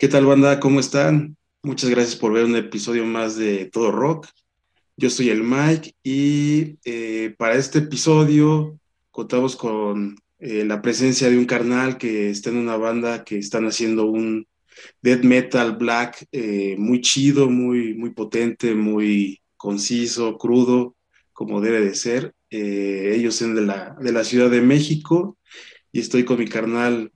¿Qué tal, banda? ¿Cómo están? Muchas gracias por ver un episodio más de Todo Rock. Yo soy el Mike y eh, para este episodio contamos con eh, la presencia de un carnal que está en una banda que están haciendo un death metal black eh, muy chido, muy, muy potente, muy conciso, crudo, como debe de ser. ellos son de la, de la Ciudad de México y estoy con mi carnal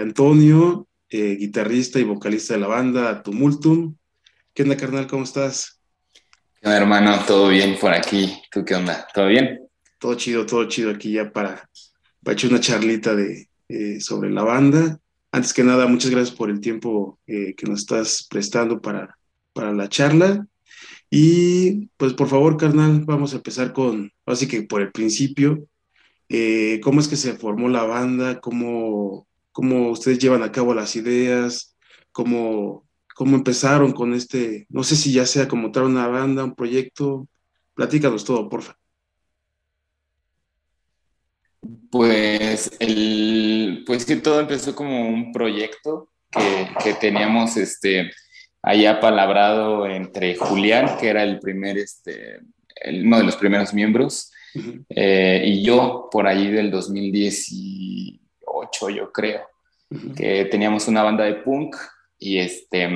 Antonio eh, guitarrista y vocalista de la banda Tumultum. ¿Qué onda, carnal? ¿Cómo estás? ¿Qué onda, hermano? ¿Todo bien por aquí? ¿Tú qué onda? ¿Todo bien? Todo chido, todo chido aquí ya para, para echar una charlita de, eh, sobre la banda. Antes que nada, muchas gracias por el tiempo eh, que nos estás prestando para, para la charla. Y pues por favor, carnal, vamos a empezar con, así que por el principio, ¿cómo es que se formó la banda? ¿Cómo, cómo ustedes llevan a cabo las ideas, cómo, cómo empezaron con este, no sé si ya sea como tal una banda, un proyecto, platícanos todo, porfa. Pues, el, pues que todo empezó como un proyecto que, teníamos este, allá palabrado entre Julián, que era el primer, este, uno de los primeros miembros, eh, y yo por ahí del 2010 yo creo, que teníamos una banda de punk y este,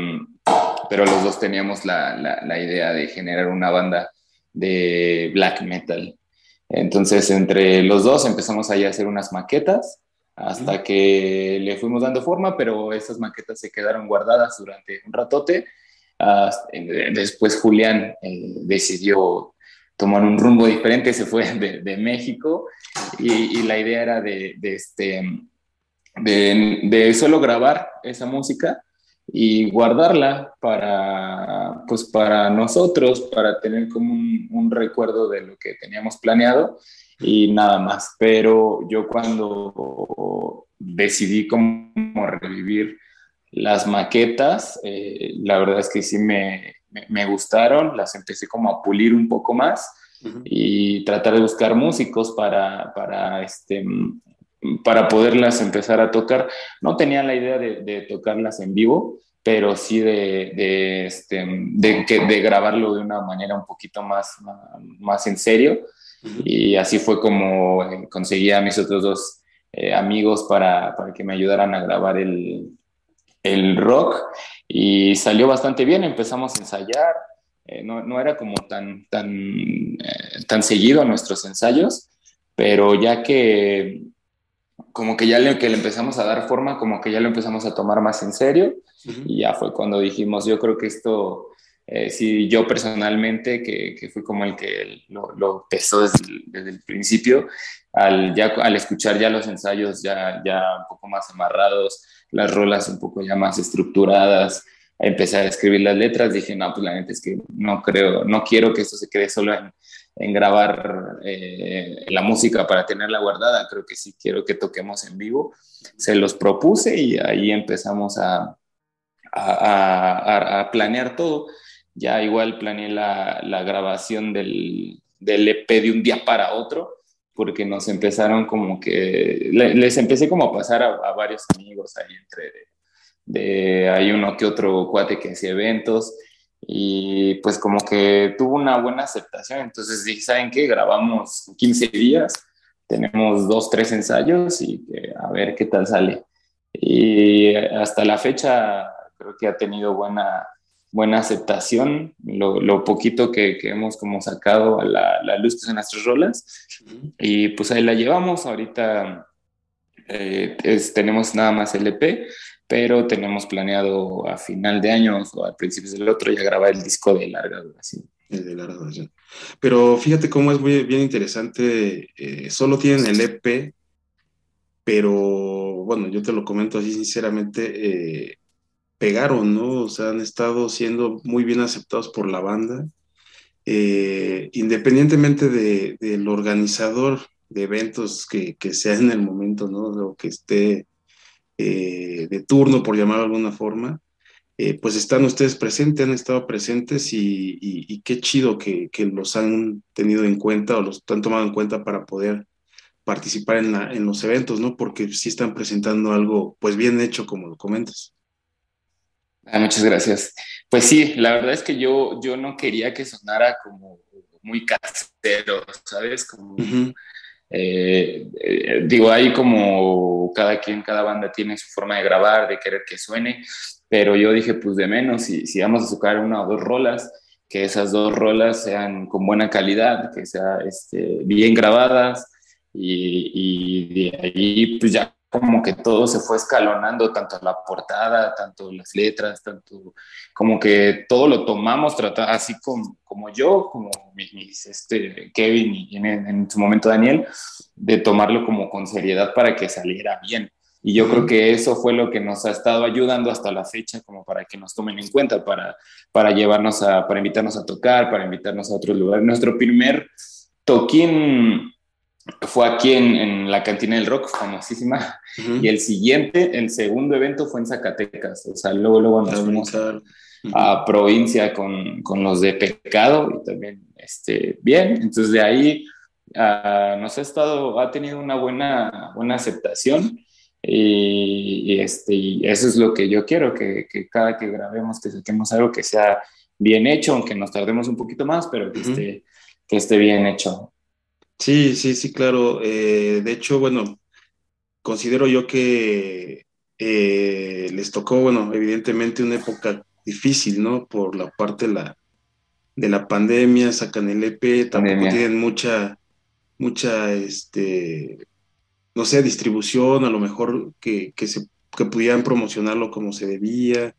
pero los dos teníamos la, la, idea de generar una banda de black metal. Entonces, entre los dos empezamos ahí a hacer unas maquetas hasta que le fuimos dando forma, pero esas maquetas se quedaron guardadas durante un ratote. después Julián eh, decidió tomar un rumbo diferente, se fue de, de México y, y, la idea era de, de este, de, solo grabar esa música y guardarla para, pues para nosotros, para tener como un, recuerdo de lo que teníamos planeado y nada más. Pero yo cuando decidí como revivir las maquetas, eh, la verdad es que sí me, me, gustaron, las empecé como a pulir un poco más y tratar de buscar músicos para, para este, para poderlas empezar a tocar. No tenía la idea de, tocarlas en vivo, pero sí de, este, de, grabarlo de una manera un poquito más, más en serio. Y así fue como eh, conseguí a mis otros dos eh, amigos para, que me ayudaran a grabar el, rock. Y salió bastante bien, empezamos a ensayar. Eh, no, era como tan, tan, tan seguido nuestros ensayos, pero ya que como que ya le, que le empezamos a dar forma, como que ya lo empezamos a tomar más en serio. Y ya fue cuando dijimos, yo creo que esto, eh, sí, yo personalmente, que, que fui como el que lo, lo pesó desde, desde, el principio, al, ya, al escuchar ya los ensayos ya, ya un poco más amarrados, las rolas un poco ya más estructuradas, empecé a escribir las letras, dije, no, pues la neta es que no creo, no quiero que esto se quede solo en, en grabar eh, la música para tenerla guardada, creo que sí quiero que toquemos en vivo. Se los propuse y ahí empezamos a, a, planear todo. Ya igual planeé la, la grabación del, del, EP de un día para otro, porque nos empezaron como que, les empecé como a pasar a, varios amigos ahí entre, de, hay uno que otro cuate que hacía eventos y pues como que tuvo una buena aceptación. Entonces dije, ¿saben qué? Grabamos 15 días, tenemos dos, tres ensayos y a ver qué tal sale. Y hasta la fecha creo que ha tenido buena, buena aceptación, lo, lo poquito que, que, hemos como sacado a la, la luz en nuestras rolas. Y pues ahí la llevamos, ahorita eh, tenemos nada más el EP, pero tenemos planeado a final de año o a principios del otro ya grabar el disco de larga duración. El de larga duración. Pero fíjate cómo es muy bien interesante, eh, solo tienen el EP, pero bueno, yo te lo comento así sinceramente, eh, pegaron, ¿no? O sea, han estado siendo muy bien aceptados por la banda. Eh, independientemente del organizador de eventos que, que, sea en el momento, ¿no? O que esté eh, de turno, por llamarlo de alguna forma, eh, pues están ustedes presentes, han estado presentes y, qué chido que, los han tenido en cuenta o los han tomado en cuenta para poder participar en, en los eventos, ¿no? Porque sí están presentando algo, pues bien hecho, como lo comentas. Ah, muchas gracias. Pues sí, la verdad es que yo, yo no quería que sonara como muy casero, ¿sabes? Como, eh, eh, digo, hay como cada quien, cada banda tiene su forma de grabar, de querer que suene, pero yo dije, pues de menos, si, si vamos a tocar una o dos rolas, que esas dos rolas sean con buena calidad, que sean este, bien grabadas y, y de ahí pues ya como que todo se fue escalonando, tanto la portada, tanto las letras, tanto como que todo lo tomamos, trata, así como, como yo, como mis, este, Kevin y en, en, su momento Daniel, de tomarlo como con seriedad para que saliera bien. Y yo creo que eso fue lo que nos ha estado ayudando hasta la fecha, como para que nos tomen en cuenta, para, para llevarnos a, para invitarnos a tocar, para invitarnos a otros lugares. Nuestro primer toquín fue aquí en, la cantina del rock, famosísima, y el siguiente, el segundo evento fue en Zacatecas, o sea, luego, luego nos fuimos a, provincia con, con, los de Pecado y también, este, bien, entonces de ahí uh, nos ha estado, ha tenido una buena, buena aceptación y, este, y eso es lo que yo quiero, que, que, cada que grabemos, que saquemos algo que sea bien hecho, aunque nos tardemos un poquito más, pero que, esté, que esté bien hecho. Sí, sí, sí, claro. Eh, de hecho, bueno, considero yo que eh, les tocó, bueno, evidentemente una época difícil, ¿no? Por la parte de la, de la pandemia, sacan el EP, tampoco tienen mucha, mucha, este, no sé, distribución, a lo mejor que, que, se, que pudieran promocionarlo como se debía.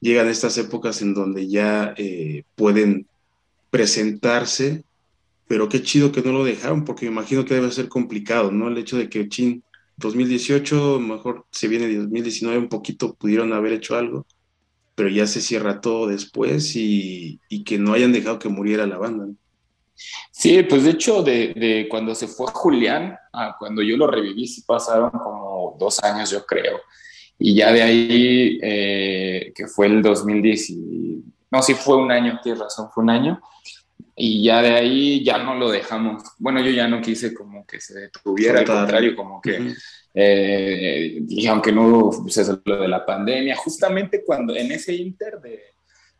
Llegan estas épocas en donde ya eh, pueden presentarse pero qué chido que no lo dejaron, porque me imagino que debe ser complicado, ¿no? El hecho de que Chin 2018, mejor se viene 2019 un poquito, pudieron haber hecho algo, pero ya se cierra todo después y, que no hayan dejado que muriera la banda. Sí, pues de hecho, de, cuando se fue Julián, a cuando yo lo reviví, sí pasaron como dos años, yo creo. Y ya de ahí, eh, que fue el 2010, no, sí fue un año, tienes razón, fue un año y ya de ahí ya no lo dejamos. Bueno, yo ya no quise como que se detuviera, al contrario, como que, eh, y aunque no hubo pues lo de la pandemia, justamente cuando en ese inter de,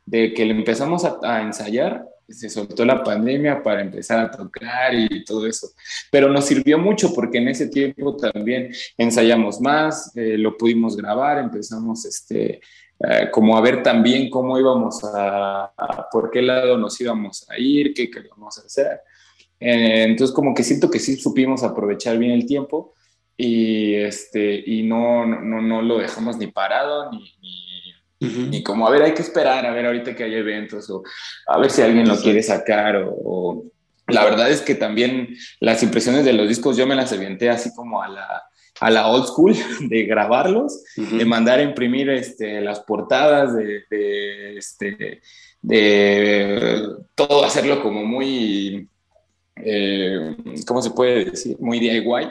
de que le empezamos a, ensayar, se soltó la pandemia para empezar a tocar y todo eso. Pero nos sirvió mucho porque en ese tiempo también ensayamos más, eh, lo pudimos grabar, empezamos este, eh, como a ver también cómo íbamos a, por qué lado nos íbamos a ir, qué queríamos hacer. Eh, entonces como que siento que sí supimos aprovechar bien el tiempo y, este, y no, no, no lo dejamos ni parado ni, ni, como, a ver, hay que esperar, a ver ahorita que hay eventos o a ver si alguien lo quiere sacar o, o la verdad es que también las impresiones de los discos yo me las aventé así como a la, a la old school de grabarlos, de mandar a imprimir este, las portadas, de, este, de todo hacerlo como muy, eh, ¿cómo se puede decir? Muy DIY,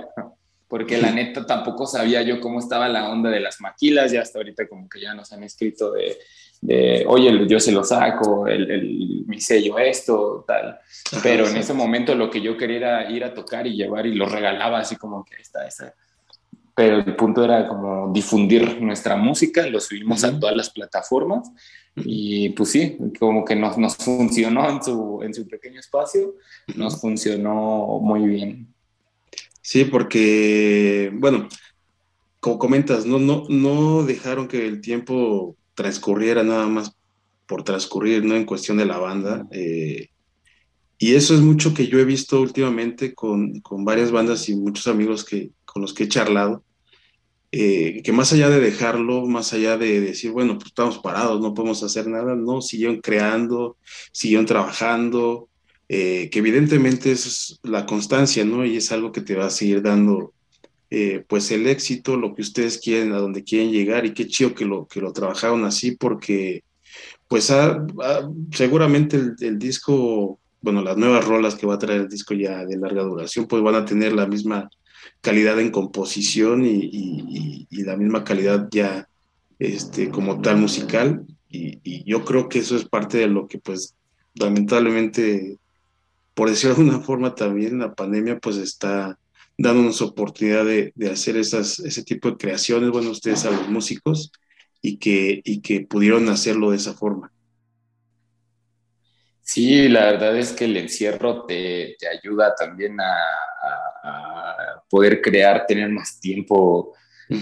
porque la neta tampoco sabía yo cómo estaba la onda de las maquilas, ya hasta ahorita como que ya nos han escrito de, de oye, yo se lo saco, el, el, mi sello esto, tal. Pero en ese momento lo que yo quería era ir a tocar y llevar y lo regalaba así como que esta, esta pero el punto era como difundir nuestra música, lo subimos a todas las plataformas y pues sí, como que nos, nos funcionó en su, en su pequeño espacio, nos funcionó muy bien. Sí, porque, bueno, como comentas, no, no, no dejaron que el tiempo transcurriera nada más por transcurrir, ¿no? En cuestión de la banda. Eh, y eso es mucho que yo he visto últimamente con, con varias bandas y muchos amigos que, con los que he charlado, eh, que más allá de dejarlo, más allá de decir, bueno, pues estamos parados, no podemos hacer nada, no, siguieron creando, siguieron trabajando, eh, que evidentemente es la constancia, ¿no? Y es algo que te va a seguir dando, eh, pues, el éxito, lo que ustedes quieren, a donde quieren llegar, y qué chido que lo, que lo trabajaron así, porque, pues, seguramente el, el disco, bueno, las nuevas rolas que va a traer el disco ya de larga duración, pues van a tener la misma calidad en composición y, la misma calidad ya este, como tal musical. Y, yo creo que eso es parte de lo que pues lamentablemente, por decirlo de alguna forma también, la pandemia pues está dándonos oportunidad de, hacer esas, ese tipo de creaciones, bueno, ustedes a los músicos, y que, y que pudieron hacerlo de esa forma. Sí, la verdad es que el encierro te, ayuda también a, poder crear, tener más tiempo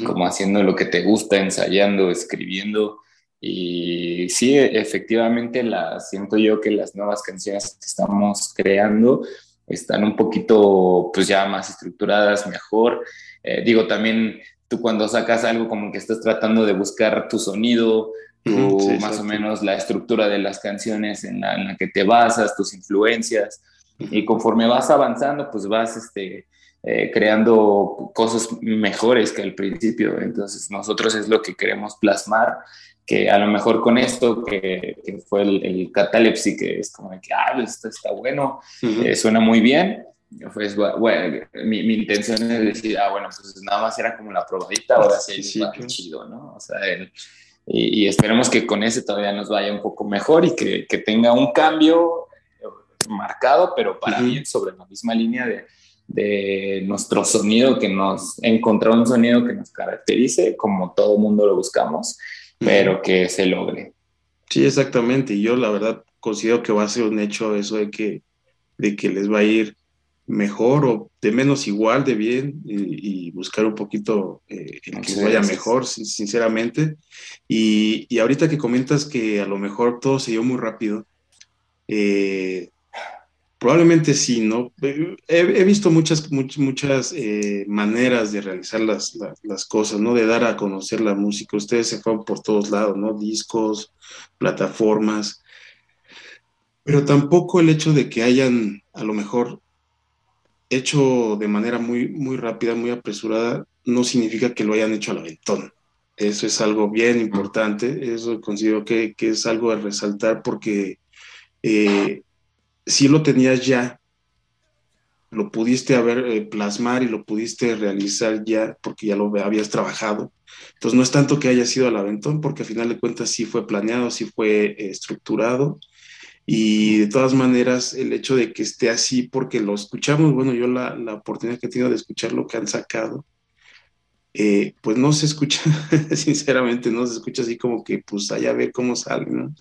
como haciendo lo que te gusta, ensayando, escribiendo. Y sí, efectivamente, la, siento yo que las nuevas canciones que estamos creando están un poquito, pues ya más estructuradas, mejor. Eh, digo, también tú cuando sacas algo como que estás tratando de buscar tu sonido, tu, más o menos la estructura de las canciones en la, que te basas, tus influencias, y conforme vas avanzando, pues vas este, eh, creando cosas mejores que al principio. Entonces nosotros es lo que queremos plasmar, que a lo mejor con esto, que, fue el, el, catalepsi, que es como de que, ah, esto está bueno, eh, suena muy bien, pues, bueno, mi, mi, intención es decir, ah, bueno, pues nada más era como la probadita, ahora sí, sí, chido, ¿no? O sea, y, esperemos que con ese todavía nos vaya un poco mejor y que, que tenga un cambio marcado, pero para bien sobre la misma línea de, de nuestro sonido, que nos encontrar un sonido que nos caracterice, como todo mundo lo buscamos, pero que se logre. Sí, exactamente. Y yo la verdad considero que va a ser un hecho eso de que, de que les va a ir mejor o de menos igual de bien y, buscar un poquito eh, que vaya mejor, sinceramente. Y, y, ahorita que comentas que a lo mejor todo se dio muy rápido, eh, probablemente sí, ¿no? He, visto muchas, muchas, muchas eh, maneras de realizar las, las, cosas, ¿no? De dar a conocer la música. Ustedes se fueron por todos lados, ¿no? Discos, plataformas. Pero tampoco el hecho de que hayan a lo mejor hecho de manera muy, muy rápida, muy apresurada, no significa que lo hayan hecho al aventón. Eso es algo bien importante, eso considero que, que es algo a resaltar porque eh, si lo tenías ya, lo pudiste haber eh, plasmar y lo pudiste realizar ya porque ya lo habías trabajado. Entonces no es tanto que haya sido al aventón, porque al final de cuentas sí fue planeado, sí fue eh, estructurado y de todas maneras, el hecho de que esté así, porque lo escuchamos, bueno, yo la, la oportunidad que he tenido de escuchar lo que han sacado, eh, pues no se escucha, sinceramente, no se escucha así como que, pues allá ver cómo sale, ¿no?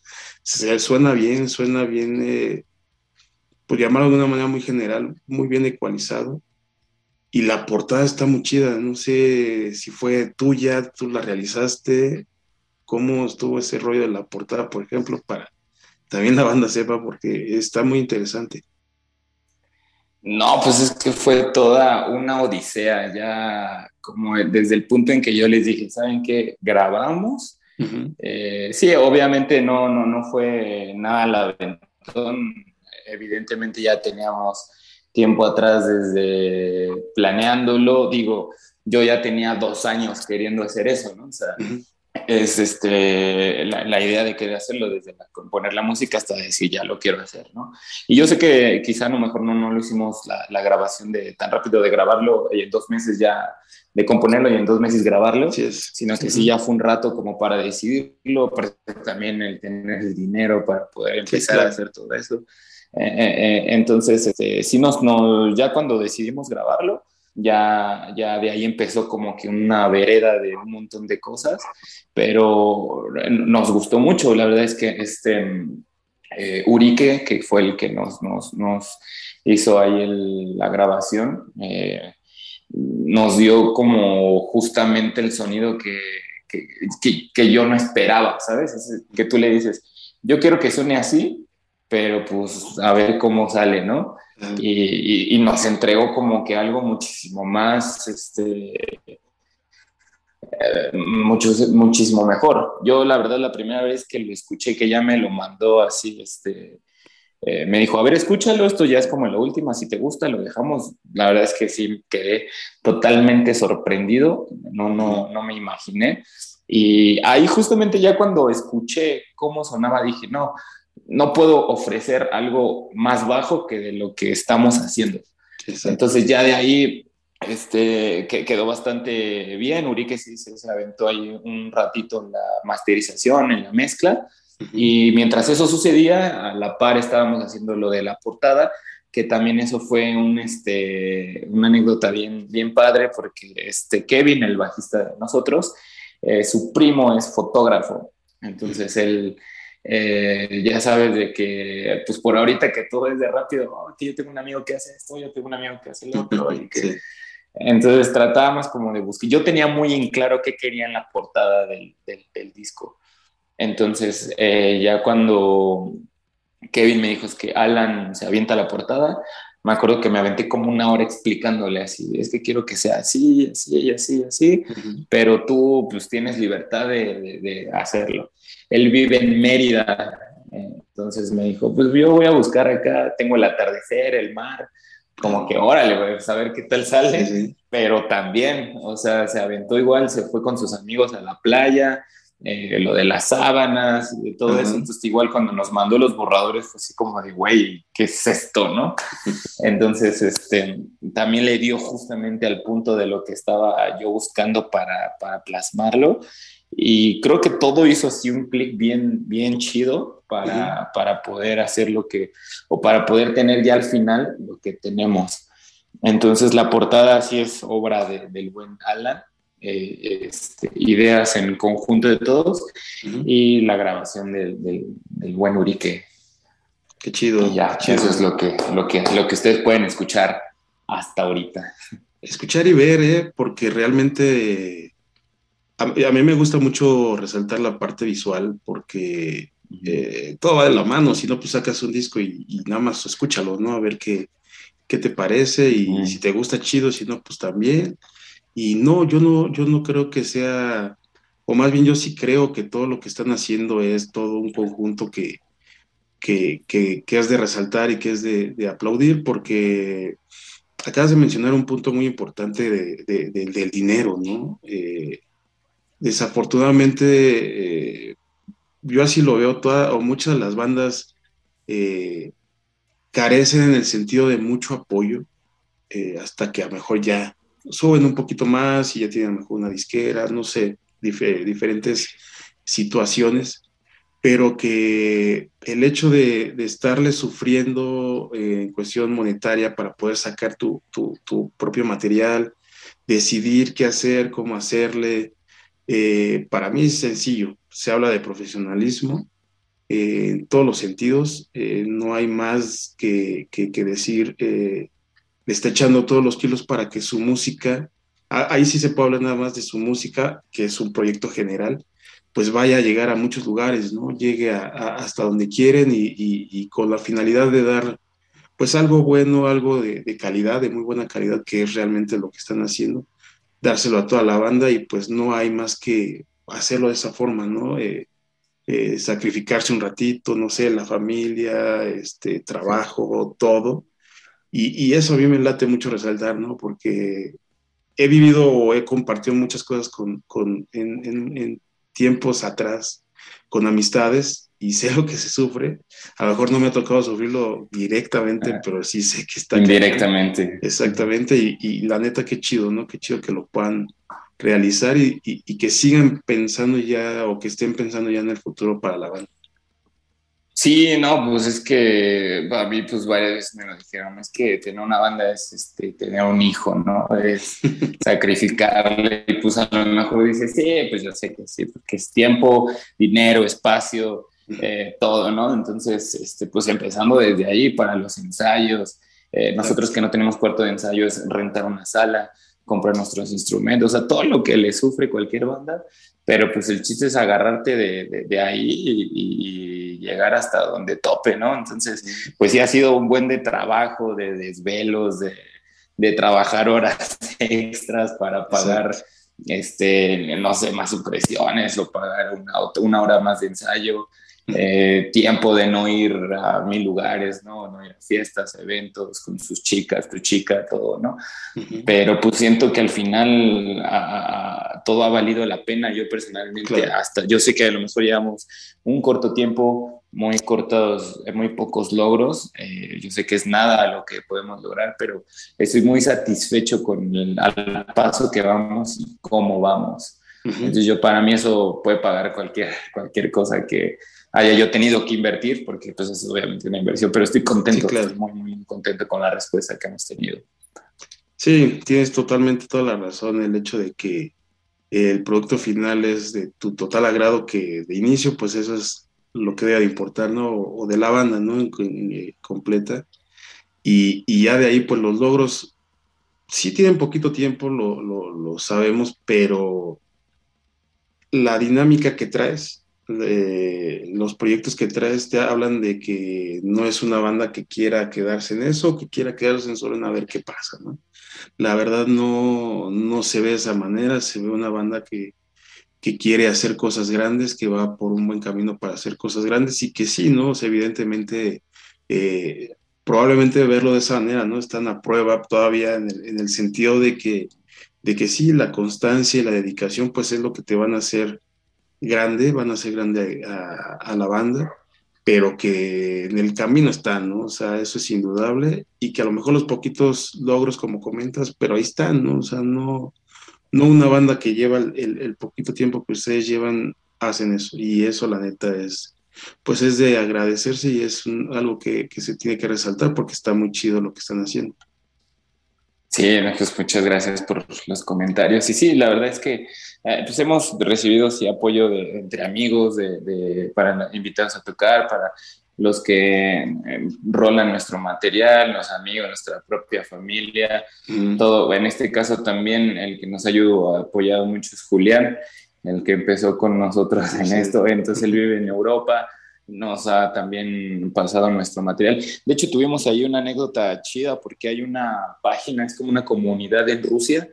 suena bien, suena bien, por llamarlo de una manera muy general, muy bien ecualizado. Y la portada está muy chida, no sé si fue tuya, tú la realizaste, cómo estuvo ese rollo de la portada, por ejemplo, para también la banda sepa porque está muy interesante. No, pues es que fue toda una odisea, ya como desde el punto en que yo les dije, ¿saben qué? Grabamos. Eh, sí, obviamente no, no, no fue nada la aventón. Evidentemente ya teníamos tiempo atrás desde planeándolo. Digo, yo ya tenía dos años queriendo hacer eso, ¿no? O sea, es este, la, idea de querer hacerlo desde componer la música hasta decir ya lo quiero hacer, ¿no? Y yo sé que quizá a lo mejor no, no lo hicimos la, grabación de tan rápido de grabarlo y en dos meses ya de componerlo y en dos meses grabarlo, sino que sí. ya fue un rato como para decidirlo, para también el tener el dinero para poder empezar a hacer todo eso. Eh, eh, eh, entonces, este, sí nos, ya cuando decidimos grabarlo, ya, ya de ahí empezó como que una vereda de un montón de cosas, pero nos gustó mucho. La verdad es que este eh, Urique, que fue el que nos, nos, hizo ahí la grabación, eh, nos dio como justamente el sonido que, que, que, yo no esperaba, ¿sabes? que tú le dices, yo quiero que suene así, pero pues a ver cómo sale, ¿no? Y, nos entregó como que algo muchísimo más, este, eh, mucho, muchísimo mejor. Yo la verdad la primera vez que lo escuché, que ya me lo mandó así, este, eh, me dijo, a ver, escúchalo, esto ya es como la última, si te gusta, lo dejamos. La verdad es que sí, quedé totalmente sorprendido, no, no, no me imaginé. Y ahí justamente ya cuando escuché cómo sonaba, dije, no, no puedo ofrecer algo más bajo que de lo que estamos haciendo. Entonces ya de ahí este, que quedó bastante bien. Urique sí se, aventó ahí un ratito en la masterización, en la mezcla. Y mientras eso sucedía, a la par estábamos haciendo lo de la portada, que también eso fue un, este, una anécdota bien, bien padre, porque este Kevin, el bajista de nosotros, eh, su primo es fotógrafo, entonces él, eh, ya sabes de que, pues por ahorita que todo es de rápido, oh, yo tengo un amigo que hace esto, yo tengo un amigo que hace lo otro, y que, entonces tratábamos como de buscar, yo tenía muy en claro qué quería en la portada del, del, disco, entonces eh, ya cuando Kevin me dijo es que Alan se avienta la portada, me acuerdo que me aventé como una hora explicándole así, es que quiero que sea así, así, así, así, pero tú pues tienes libertad de, de, hacerlo. Él vive en Mérida, entonces me dijo, pues yo voy a buscar acá, tengo el atardecer, el mar, como que órale, voy a saber qué tal sale, pero también, o sea, se aventó igual, se fue con sus amigos a la playa, eh, lo de las sábanas y de todo eso. Entonces, igual cuando nos mandó los borradores fue así como de, güey, ¿qué es esto, no? Entonces, este, también le dio justamente al punto de lo que estaba yo buscando para, para plasmarlo. Y creo que todo hizo así un clic bien, bien chido para, para poder hacer lo que, o para poder tener ya al final lo que tenemos. Entonces, la portada sí es obra del buen Alan eh, este, ideas en conjunto de todos y la grabación del, del, buen Urique. Qué chido. ya, eso es lo que, lo, que, lo que ustedes pueden escuchar hasta ahorita. Escuchar y ver, ¿eh? porque realmente a, mí me gusta mucho resaltar la parte visual porque eh, todo va de la mano, si no, pues sacas un disco y, nada más escúchalo, ¿no? A ver qué, qué te parece y si te gusta chido, si no, pues también. Y no, yo no, yo no creo que sea, o más bien yo sí creo que todo lo que están haciendo es todo un conjunto que, que, que, has de resaltar y que es de, aplaudir, porque acabas de mencionar un punto muy importante de, del dinero, ¿no? Eh, desafortunadamente, eh, yo así lo veo, toda, o muchas de las bandas eh, carecen en el sentido de mucho apoyo, hasta que a lo mejor ya suben un poquito más y ya tienen mejor una disquera, no sé, diferentes situaciones, pero que el hecho de, de estarle sufriendo eh, en cuestión monetaria para poder sacar tu, propio material, decidir qué hacer, cómo hacerle, eh, para mí es sencillo. Se habla de profesionalismo eh, en todos los sentidos, no hay más que decir le está echando todos los kilos para que su música, ahí sí se puede hablar nada más de su música, que es un proyecto general, pues vaya a llegar a muchos lugares, ¿no? Llegue hasta donde quieren y, con la finalidad de dar pues algo bueno, algo de, calidad, de muy buena calidad, que es realmente lo que están haciendo, dárselo a toda la banda y pues no hay más que hacerlo de esa forma, ¿no? Eh, eh, sacrificarse un ratito, no sé, la familia, este, trabajo, todo, y, eso a mí me late mucho resaltar, ¿no? Porque he vivido o he compartido muchas cosas con, con en, tiempos atrás con amistades y sé lo que se sufre. A lo mejor no me ha tocado sufrirlo directamente, ah. pero sí sé que está... Indirectamente. Exactamente, y, y, la neta, qué chido, ¿no? Qué chido que lo puedan realizar y, y, que sigan pensando ya o que estén pensando ya en el futuro para la banda. Sí, no, pues es que a mí pues varias veces me lo dijeron, es que tener una banda es este, tener un hijo, ¿no? Es sacrificarle y pues a lo mejor dice, sí, pues yo sé que sí, porque es tiempo, dinero, espacio, eh, todo, ¿no? Entonces, este, pues empezando desde ahí para los ensayos, eh, nosotros que no tenemos cuarto de ensayo es rentar una sala, comprar nuestros instrumentos, o sea, todo lo que le sufre cualquier banda, pero pues el chiste es agarrarte de, de, ahí y, llegar hasta donde tope, ¿no? Entonces, pues sí ha sido un buen de trabajo, de desvelos, de, de trabajar horas extras para pagar, este, no sé, más supresiones o pagar una, una hora más de ensayo. Eh, tiempo de no ir a mil lugares, ¿no? No ir a fiestas, eventos con sus chicas, tu chica, todo, ¿no? Pero pues siento que al final todo ha valido la pena. Yo personalmente, hasta, yo sé que a lo mejor llevamos un corto tiempo, muy cortos, muy pocos logros. Eh, yo sé que es nada lo que podemos lograr, pero estoy muy satisfecho con el paso que vamos y cómo vamos. Entonces yo para mí eso puede pagar cualquier, cualquier cosa que, haya yo tenido que invertir, porque pues es obviamente una inversión, pero estoy contento, estoy muy, muy contento con la respuesta que hemos tenido. Sí, tienes totalmente toda la razón, el hecho de que el producto final es de tu total agrado, que de inicio, pues eso es lo que debe de importar, ¿no? O de la banda, ¿no? Eh, completa. Y, y, ya de ahí, pues los logros sí tienen poquito tiempo, lo, lo, lo sabemos, pero la dinámica que traes, los proyectos que traes te hablan de que no es una banda que quiera quedarse en eso, que quiera quedarse en solo en a ver qué pasa, ¿no? La verdad no, no se ve de esa manera, se ve una banda que, que quiere hacer cosas grandes, que va por un buen camino para hacer cosas grandes y que sí, ¿no? evidentemente, eh, probablemente verlo de esa manera, ¿no? Están a prueba todavía en el, en el, sentido de que, de que sí, la constancia y la dedicación, pues es lo que te van a hacer grande, van a hacer grande a, la banda, pero que en el camino están, ¿no? O sea, eso es indudable y que a lo mejor los poquitos logros, como comentas, pero ahí están, ¿no? O sea, no, no una banda que lleva el, poquito tiempo que ustedes llevan, hacen eso. Y eso, la neta, es, pues es de agradecerse y es algo que, que, se tiene que resaltar porque está muy chido lo que están haciendo. Sí, pues muchas gracias por los comentarios. Y sí, la verdad es que eh, pues hemos recibido sí, apoyo de, entre amigos, de, de, para invitarnos a tocar, para los que eh, rolan nuestro material, los amigos, nuestra propia familia, mm. todo. En este caso también el que nos ha ayudado, apoyado mucho es Julián, el que empezó con nosotros en esto. Entonces él vive en Europa, nos ha también pasado nuestro material. De hecho, tuvimos ahí una anécdota chida porque hay una página, es como una comunidad en Rusia,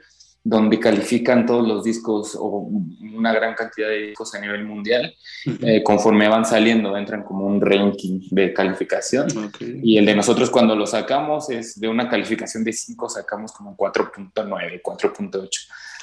donde califican todos los discos o una gran cantidad de discos a nivel mundial. eh, conforme van saliendo, entran como un ranking de calificación. Okay. Y el de nosotros cuando lo sacamos es de una calificación de 5, sacamos como 4.9, 4.8.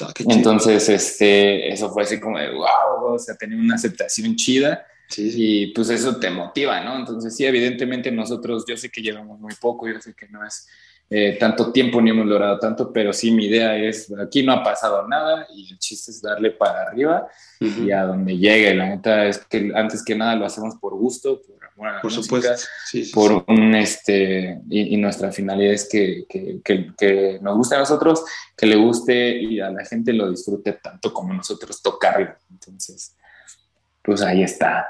Ah, Entonces, este, eso fue así como de wow, o sea, tenía una aceptación chida. Sí, sí. Y pues eso te motiva, ¿no? Entonces, sí, evidentemente nosotros, yo sé que llevamos muy poco, yo sé que no es eh, tanto tiempo ni hemos logrado tanto, pero sí mi idea es, aquí no ha pasado nada y el chiste es darle para arriba uh -huh. y a donde llegue. La neta es que antes que nada lo hacemos por gusto, por amor a la por música, supuesto. Sí, sí, por un, este, y, y, nuestra finalidad es que, que, que, que, nos guste a nosotros, que le guste y a la gente lo disfrute tanto como nosotros tocarlo. Entonces, pues ahí está.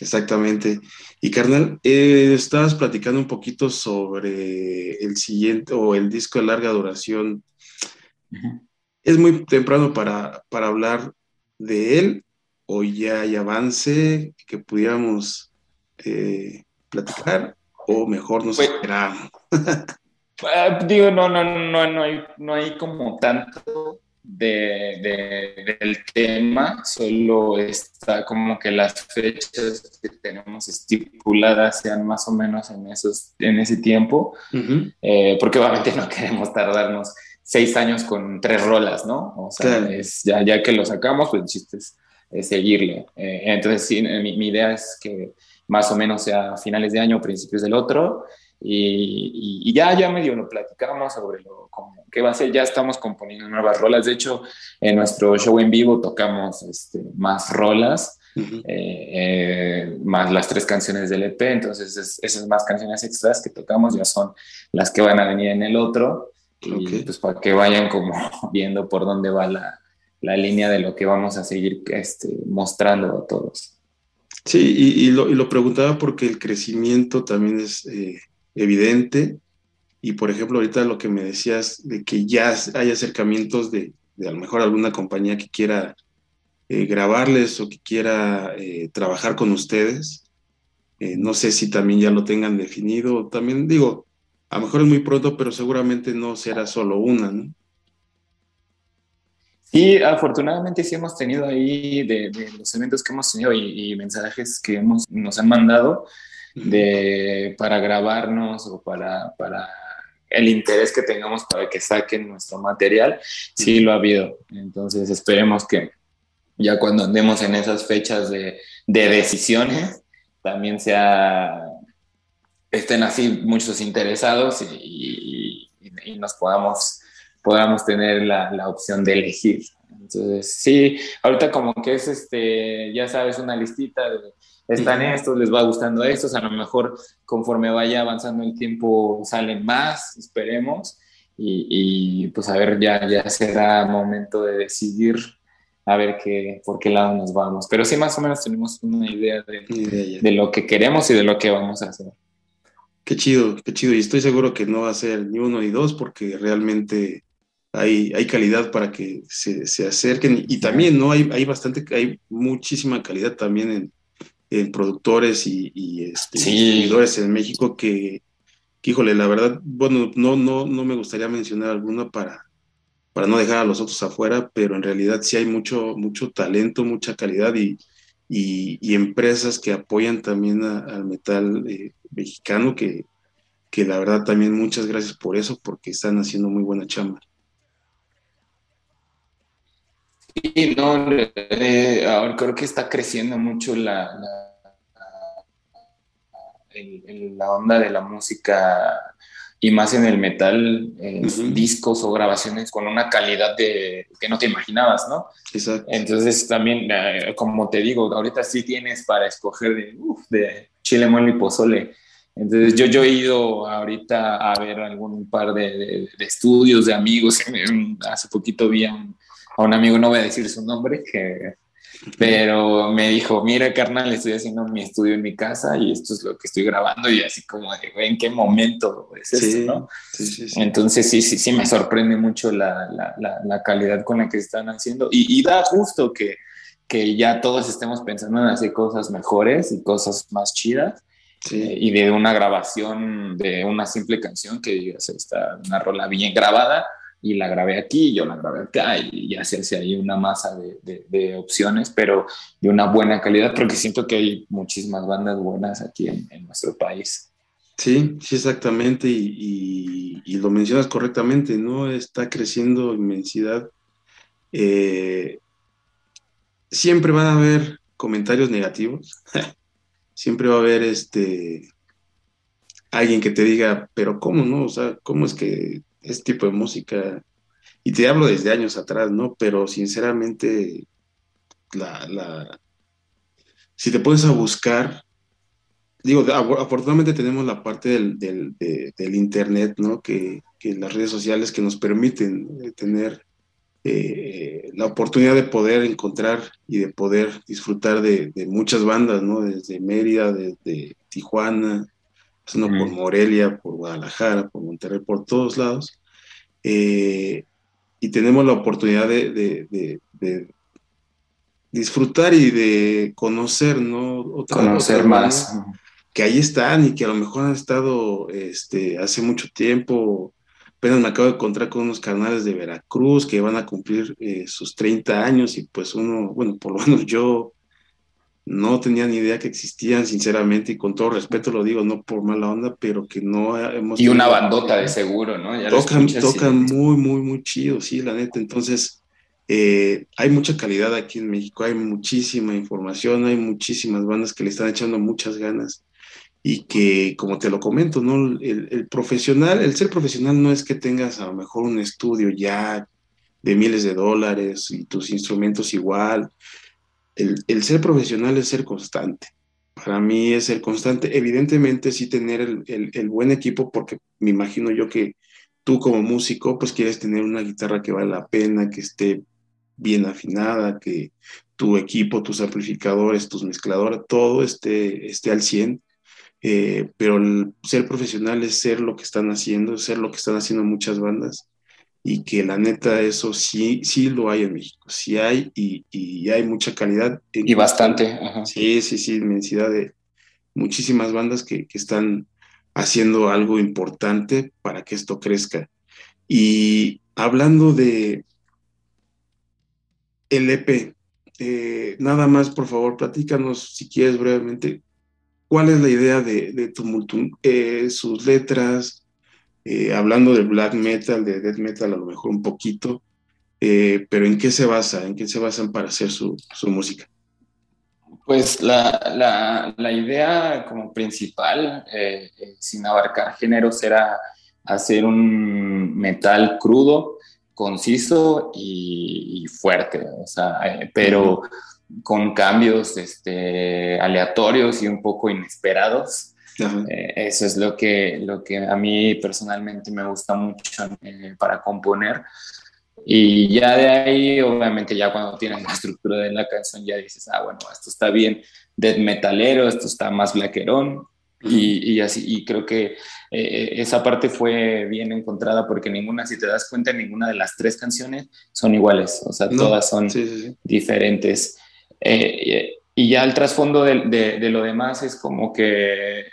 Exactamente. Y carnal, eh, estabas platicando un poquito sobre el siguiente o el disco de larga duración. Uh -huh. ¿Es muy temprano para, para hablar de él o ya hay avance que pudiéramos eh, platicar o mejor nos pues, esperamos? uh, digo, no, no, no, no, hay, no hay como tanto de, de, del tema, solo está como que las fechas que tenemos estipuladas sean más o menos en, esos, en ese tiempo, uh -huh. eh, porque obviamente no queremos tardarnos seis años con tres rolas, ¿no? O sea, claro. es, ya, ya, que lo sacamos, pues el chiste es, es seguirle. Eh, entonces, sí, mi, mi, idea es que más o menos sea finales de año o principios del otro, y, y, y, ya, ya medio lo platicamos sobre lo como, qué va a ser, ya estamos componiendo nuevas rolas, de hecho en nuestro show en vivo tocamos este, más rolas, uh -huh. eh, eh, más las tres canciones del EP, entonces es, esas más canciones extras que tocamos ya son las que van a venir en el otro, y okay. pues para que vayan como viendo por dónde va la, la línea de lo que vamos a seguir este, mostrando a todos. Sí, y, y, lo, y, lo, preguntaba porque el crecimiento también es eh, evidente. Y por ejemplo, ahorita lo que me decías de que ya hay acercamientos de, de a lo mejor alguna compañía que quiera eh, grabarles o que quiera eh, trabajar con ustedes. Eh, no sé si también ya lo tengan definido. También digo, a lo mejor es muy pronto, pero seguramente no será solo una, ¿no? Sí, afortunadamente sí hemos tenido ahí de, de los eventos que hemos tenido y, y mensajes que hemos, nos han mandado de, para grabarnos o para, para el interés que tengamos para que saquen nuestro material, sí lo ha habido. Entonces esperemos que ya cuando andemos en esas fechas de, de decisiones, también sea, estén así muchos interesados y, y, y nos podamos podamos tener la, la, opción de elegir. Entonces, sí, ahorita como que es, este, ya sabes, una listita de, están estos, les va gustando estos, a lo mejor conforme vaya avanzando el tiempo salen más, esperemos, y, y pues a ver, ya, ya será momento de decidir a ver qué, por qué lado nos vamos. Pero sí, más o menos tenemos una idea de, de lo que queremos y de lo que vamos a hacer. Qué chido, qué chido. Y estoy seguro que no va a ser ni uno ni dos porque realmente hay, hay calidad para que se, se acerquen. Y también, ¿no? Hay, hay bastante, hay muchísima calidad también en, en productores y, y este, seguidores en México que, híjole, la verdad, bueno, no, no, no me gustaría mencionar alguno para, para no dejar a los otros afuera, pero en realidad sí hay mucho, mucho talento, mucha calidad y, y, empresas que apoyan también al metal eh, mexicano, que, que la verdad también muchas gracias por eso, porque están haciendo muy buena chamba. Sí, no, eh, ahora creo que está creciendo mucho la, la onda de la música y más en el metal, discos o grabaciones con una calidad de, que no te imaginabas, ¿no? Exacto. Entonces también, eh, como te digo, ahorita sí tienes para escoger de, de chile, mole y pozole. Entonces yo, yo he ido ahorita a ver algún par de, de, estudios de amigos. Hace poquito vi a un, a un, amigo, no voy a decir su nombre, que pero me dijo, mira, carnal, estoy haciendo mi estudio en mi casa y esto es lo que estoy grabando y así como ¿en qué momento es esto, no? Entonces sí, sí, sí me sorprende mucho la, la, la, calidad con la que están haciendo y, y da justo que, que, ya todos estemos pensando en hacer cosas mejores y cosas más chidas. Eh, y de una grabación de una simple canción que digas, está una rola bien grabada, y la grabé aquí, yo la grabé acá y ya se hace ahí una masa de, de, opciones, pero de una buena calidad, porque siento que hay muchísimas bandas buenas aquí en, nuestro país. Sí, sí, exactamente, y, y, lo mencionas correctamente, ¿no? Está creciendo inmensidad. Eh, siempre van a haber comentarios negativos, siempre va a haber este alguien que te diga, pero ¿cómo no? O sea, ¿cómo es que este tipo de música. Y te hablo desde años atrás, ¿no? Pero sinceramente, la, la, si te pones a buscar, digo, afortunadamente tenemos la parte del, del, Internet, ¿no? Que, que, las redes sociales que nos permiten eh, tener eh, la oportunidad de poder encontrar y de poder disfrutar de, muchas bandas, ¿no? Desde Mérida, desde Tijuana, pasando por Morelia, por Guadalajara, por Monterrey, por todos lados. Eh, y tenemos la oportunidad de, disfrutar y de conocer, ¿no? conocer más. Que ahí están y que a lo mejor han estado este, hace mucho tiempo. Apenas me acabo de encontrar con unos canales de Veracruz que van a cumplir eh, sus 30 años y pues uno, bueno, por lo menos yo no tenía ni idea que existían, sinceramente, y con todo respeto lo digo, no por mala onda, pero que no hemos... Y una bandota de seguro, ¿no? tocan tocan muy, muy, muy chido, sí, la neta. Entonces, eh, hay mucha calidad aquí en México, hay muchísima información, hay muchísimas bandas que le están echando muchas ganas y que, como te lo comento, ¿no? El, el profesional, el ser profesional no es que tengas a lo mejor un estudio ya de miles de dólares y tus instrumentos igual, el, ser profesional es ser constante. Para mí es ser constante. Evidentemente sí tener el, buen equipo, porque me imagino yo que tú como músico, pues quieres tener una guitarra que vale la pena, que esté bien afinada, que tu equipo, tus amplificadores, tus mezcladores, todo esté, esté al 100. Eh, pero el ser profesional es ser lo que están haciendo, ser lo que están haciendo muchas bandas y que la neta eso sí, sí lo hay en México, sí hay y, y hay mucha calidad. y bastante. Sí, sí, sí, inmensidad de muchísimas bandas que, que, están haciendo algo importante para que esto crezca. Y hablando de el EP, eh, nada más, por favor, platícanos, si quieres brevemente, cuál es la idea de, de Tumultum, eh, sus letras, eh, hablando de black metal, de death metal a lo mejor un poquito, eh, pero ¿en qué se basa? ¿En qué se basan para hacer su, música? Pues la, idea como principal, eh, sin abarcar géneros, era hacer un metal crudo, conciso y, fuerte, pero con cambios este, aleatorios y un poco inesperados eh, eso es lo que, lo que a mí personalmente me gusta mucho eh, para componer. Y ya de ahí, obviamente, ya cuando tienes la estructura de la canción, ya dices, ah, bueno, esto está bien death metalero, esto está más blackerón, y, y, así, y creo que eh, esa parte fue bien encontrada porque ninguna, si te das cuenta, ninguna de las tres canciones son iguales, o sea, todas son diferentes. Eh, y ya el trasfondo de, de, lo demás es como que,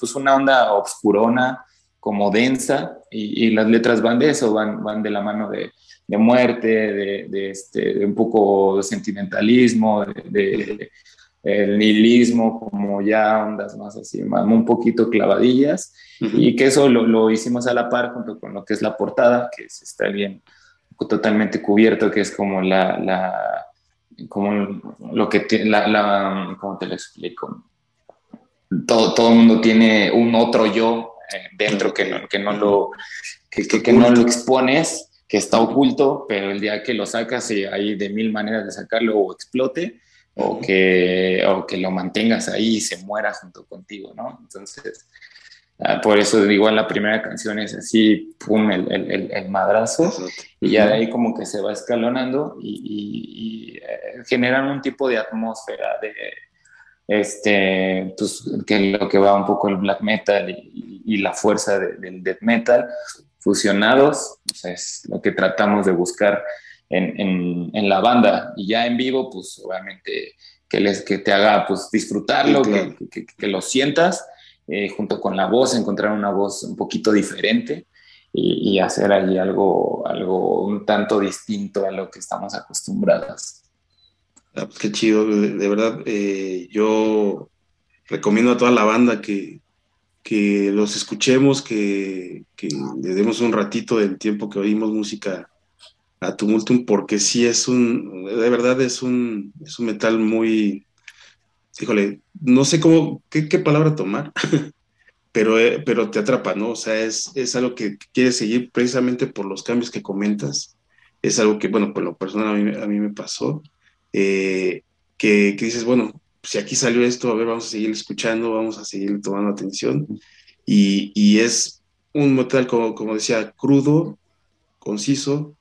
pues una onda obscurona, como densa, y, y las letras van de eso, van, van de la mano de, de muerte, de, de, este, de un poco de sentimentalismo, de, el nihilismo, como ya ondas más así, un poquito clavadillas, y que eso lo, lo, hicimos a la par junto con lo que es la portada, que está bien totalmente cubierto, que es como la, la como lo que la, la, ¿cómo te lo explico? Todo, todo el mundo tiene un otro yo eh, dentro que no, que no lo que, que, que no lo expones que está oculto, pero el día que lo sacas y hay de mil maneras de sacarlo o explote o que, o que lo mantengas ahí y se muera junto contigo, ¿no? Entonces, ah, por eso digo, la primera canción es así, pum, el, el, el madrazo, y ya de ahí como que se va escalonando y, y, eh, generan un tipo de atmósfera de, este, pues, que lo que va un poco el black metal y, y la fuerza del death metal, fusionados, es lo que tratamos de buscar en, en, la banda. Y ya en vivo, pues obviamente que, les, que te haga pues disfrutarlo, que, que, lo sientas, eh, junto con la voz, encontrar una voz un poquito diferente y, y, hacer ahí algo, algo un tanto distinto a lo que estamos acostumbrados. Ah, pues qué chido, de, verdad. Eh, yo recomiendo a toda la banda que, que los escuchemos, que, que, le demos un ratito del tiempo que oímos música a Tumultum, porque sí es un, de verdad es un, es un metal muy, híjole, no sé cómo, qué, qué palabra tomar, pero, eh, pero te atrapa, ¿no? O sea, es, es algo que quieres seguir precisamente por los cambios que comentas. Es algo que, bueno, por lo personal a mí, a mí me pasó, eh, que, que dices, bueno, si aquí salió esto, a ver, vamos a seguir escuchando, vamos a seguir tomando atención. Y, y es un metal, como, como decía, crudo, conciso,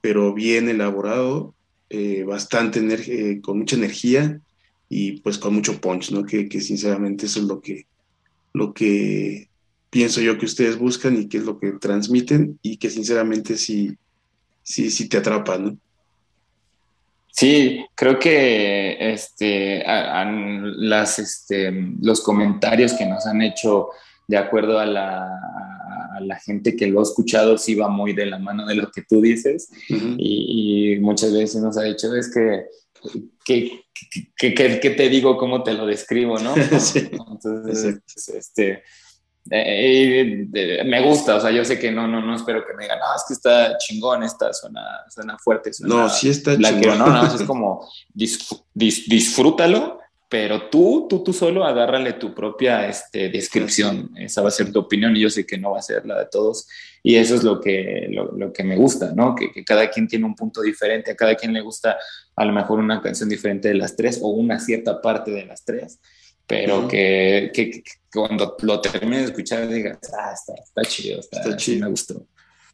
pero bien elaborado, eh, bastante con mucha energía y pues con mucho punch, ¿no? Que, que, sinceramente eso es lo que, lo que pienso yo que ustedes buscan y que es lo que transmiten y que sinceramente sí, sí, sí te atrapa, ¿no? Sí, creo que este, las, este, los comentarios que nos han hecho de acuerdo a la, a la, gente que lo ha escuchado, sí va muy de la mano de lo que tú dices. y, y, muchas veces nos ha dicho, es que, ¿qué te digo? ¿Cómo te lo describo? ¿no? sí, Entonces, este, eh, eh, me gusta, o sea, yo sé que no, no, no espero que me digan, no, es que está chingón, esta suena, suena fuerte. Suena no, sí está chingón. No, no, es como disfrútalo, pero tú, tú, tú solo agárrale tu propia este, descripción. Esa va a ser tu opinión y yo sé que no va a ser la de todos. Y eso es lo que, lo, lo que me gusta, ¿no? Que, que, cada quien tiene un punto diferente, a cada quien le gusta a lo mejor una canción diferente de las tres o una cierta parte de las tres pero que, que, cuando lo termines de escuchar digas, ah, está, está chido, está, chido. me gustó.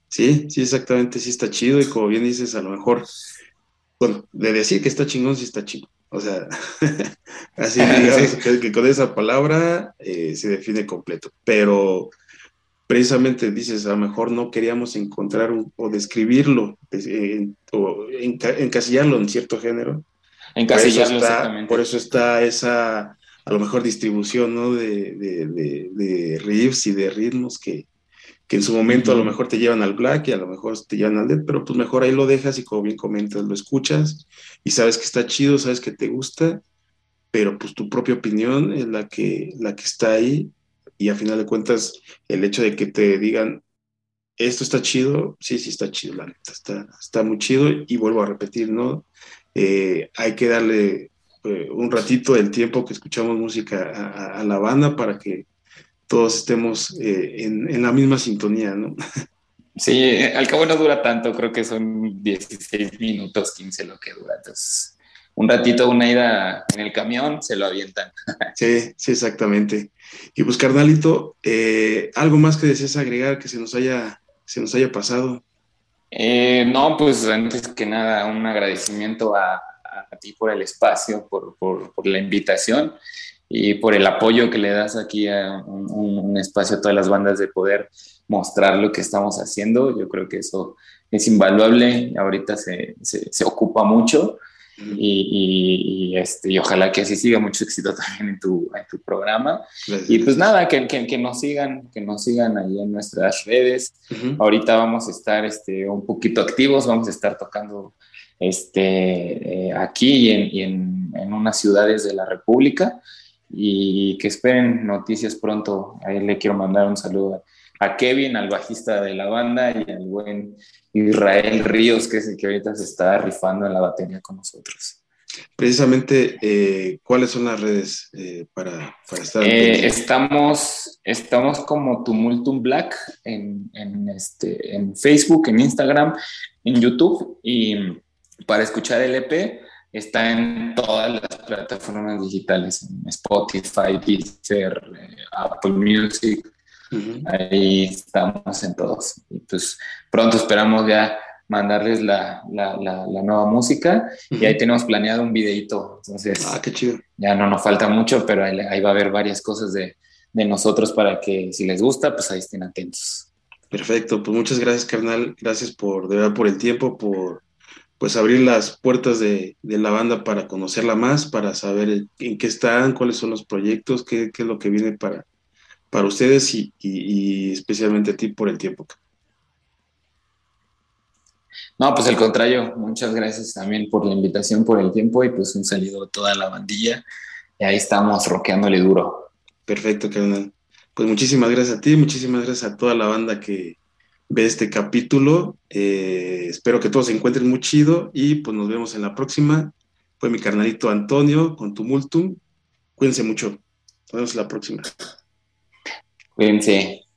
Sí, sí, exactamente, sí está chido y como bien dices, a lo mejor, bueno, de decir que está chingón, sí está chido. O sea, así digamos que, con esa palabra eh, se define completo, pero precisamente dices, a lo mejor no queríamos encontrar o describirlo eh, o encasillarlo en cierto género. Encasillarlo, por exactamente. Por eso está esa a lo mejor distribución ¿no? de, de, de, riffs y de ritmos que, que en su momento a lo mejor te llevan al black y a lo mejor te llevan al dead, pero pues mejor ahí lo dejas y como bien comentas, lo escuchas y sabes que está chido, sabes que te gusta, pero pues tu propia opinión es la que, la que está ahí y a final de cuentas el hecho de que te digan esto está chido, sí, sí está chido, la neta, está, está muy chido y vuelvo a repetir, ¿no? Eh, hay que darle eh, un ratito del tiempo que escuchamos música a, a, la banda para que todos estemos eh, en, en, la misma sintonía, ¿no? Sí, al cabo no dura tanto, creo que son 16 minutos, 15 lo que dura, entonces un ratito, una ida en el camión, se lo avientan. Sí, sí, exactamente. Y pues, carnalito, eh, algo más que desees agregar que se nos haya, se nos haya pasado. Eh, no, pues antes que nada, un agradecimiento a, ti por el espacio, por, por, la invitación y por el apoyo que le das aquí a un, espacio a todas las bandas de poder mostrar lo que estamos haciendo. Yo creo que eso es invaluable, ahorita se, se, ocupa mucho y, este, y ojalá que así siga mucho éxito también en tu, en tu programa. Y pues nada, que, que, que, nos sigan, que nos sigan ahí en nuestras redes. Ahorita vamos a estar este, un poquito activos, vamos a estar tocando este, eh, aquí y, en, y en, en, unas ciudades de la República y que esperen noticias pronto. Ahí le quiero mandar un saludo a Kevin, al bajista de la banda y al buen Israel Ríos, que es el que ahorita se está rifando en la batería con nosotros. Precisamente, eh, ¿cuáles son las redes eh, para, para, estar? Eh, estamos, estamos como Tumultum Black en, en, este, en Facebook, en Instagram, en YouTube y para escuchar el EP está en todas las plataformas digitales, en Spotify, Deezer, eh, Apple Music, ahí estamos en todos. Y pues pronto esperamos ya mandarles la, la, la, nueva música y ahí tenemos planeado un videito, entonces ah, qué chido. ya no nos falta mucho, pero ahí, ahí va a haber varias cosas de, de nosotros para que si les gusta, pues ahí estén atentos. Perfecto, pues muchas gracias, carnal. Gracias por, de verdad, por el tiempo, por pues abrir las puertas de, la banda para conocerla más, para saber en qué están, cuáles son los proyectos, qué, es lo que viene para, para ustedes y, especialmente a ti por el tiempo. No, pues al contrario, muchas gracias también por la invitación, por el tiempo y pues un saludo a toda la bandilla. Y ahí estamos roqueándole duro. Perfecto, carnal. Pues muchísimas gracias a ti, muchísimas gracias a toda la banda que, ve este capítulo. Eh, espero que todos se encuentren muy chido y pues nos vemos en la próxima. Fue mi carnalito Antonio con Tumultum. Cuídense mucho. Nos vemos la próxima. Cuídense.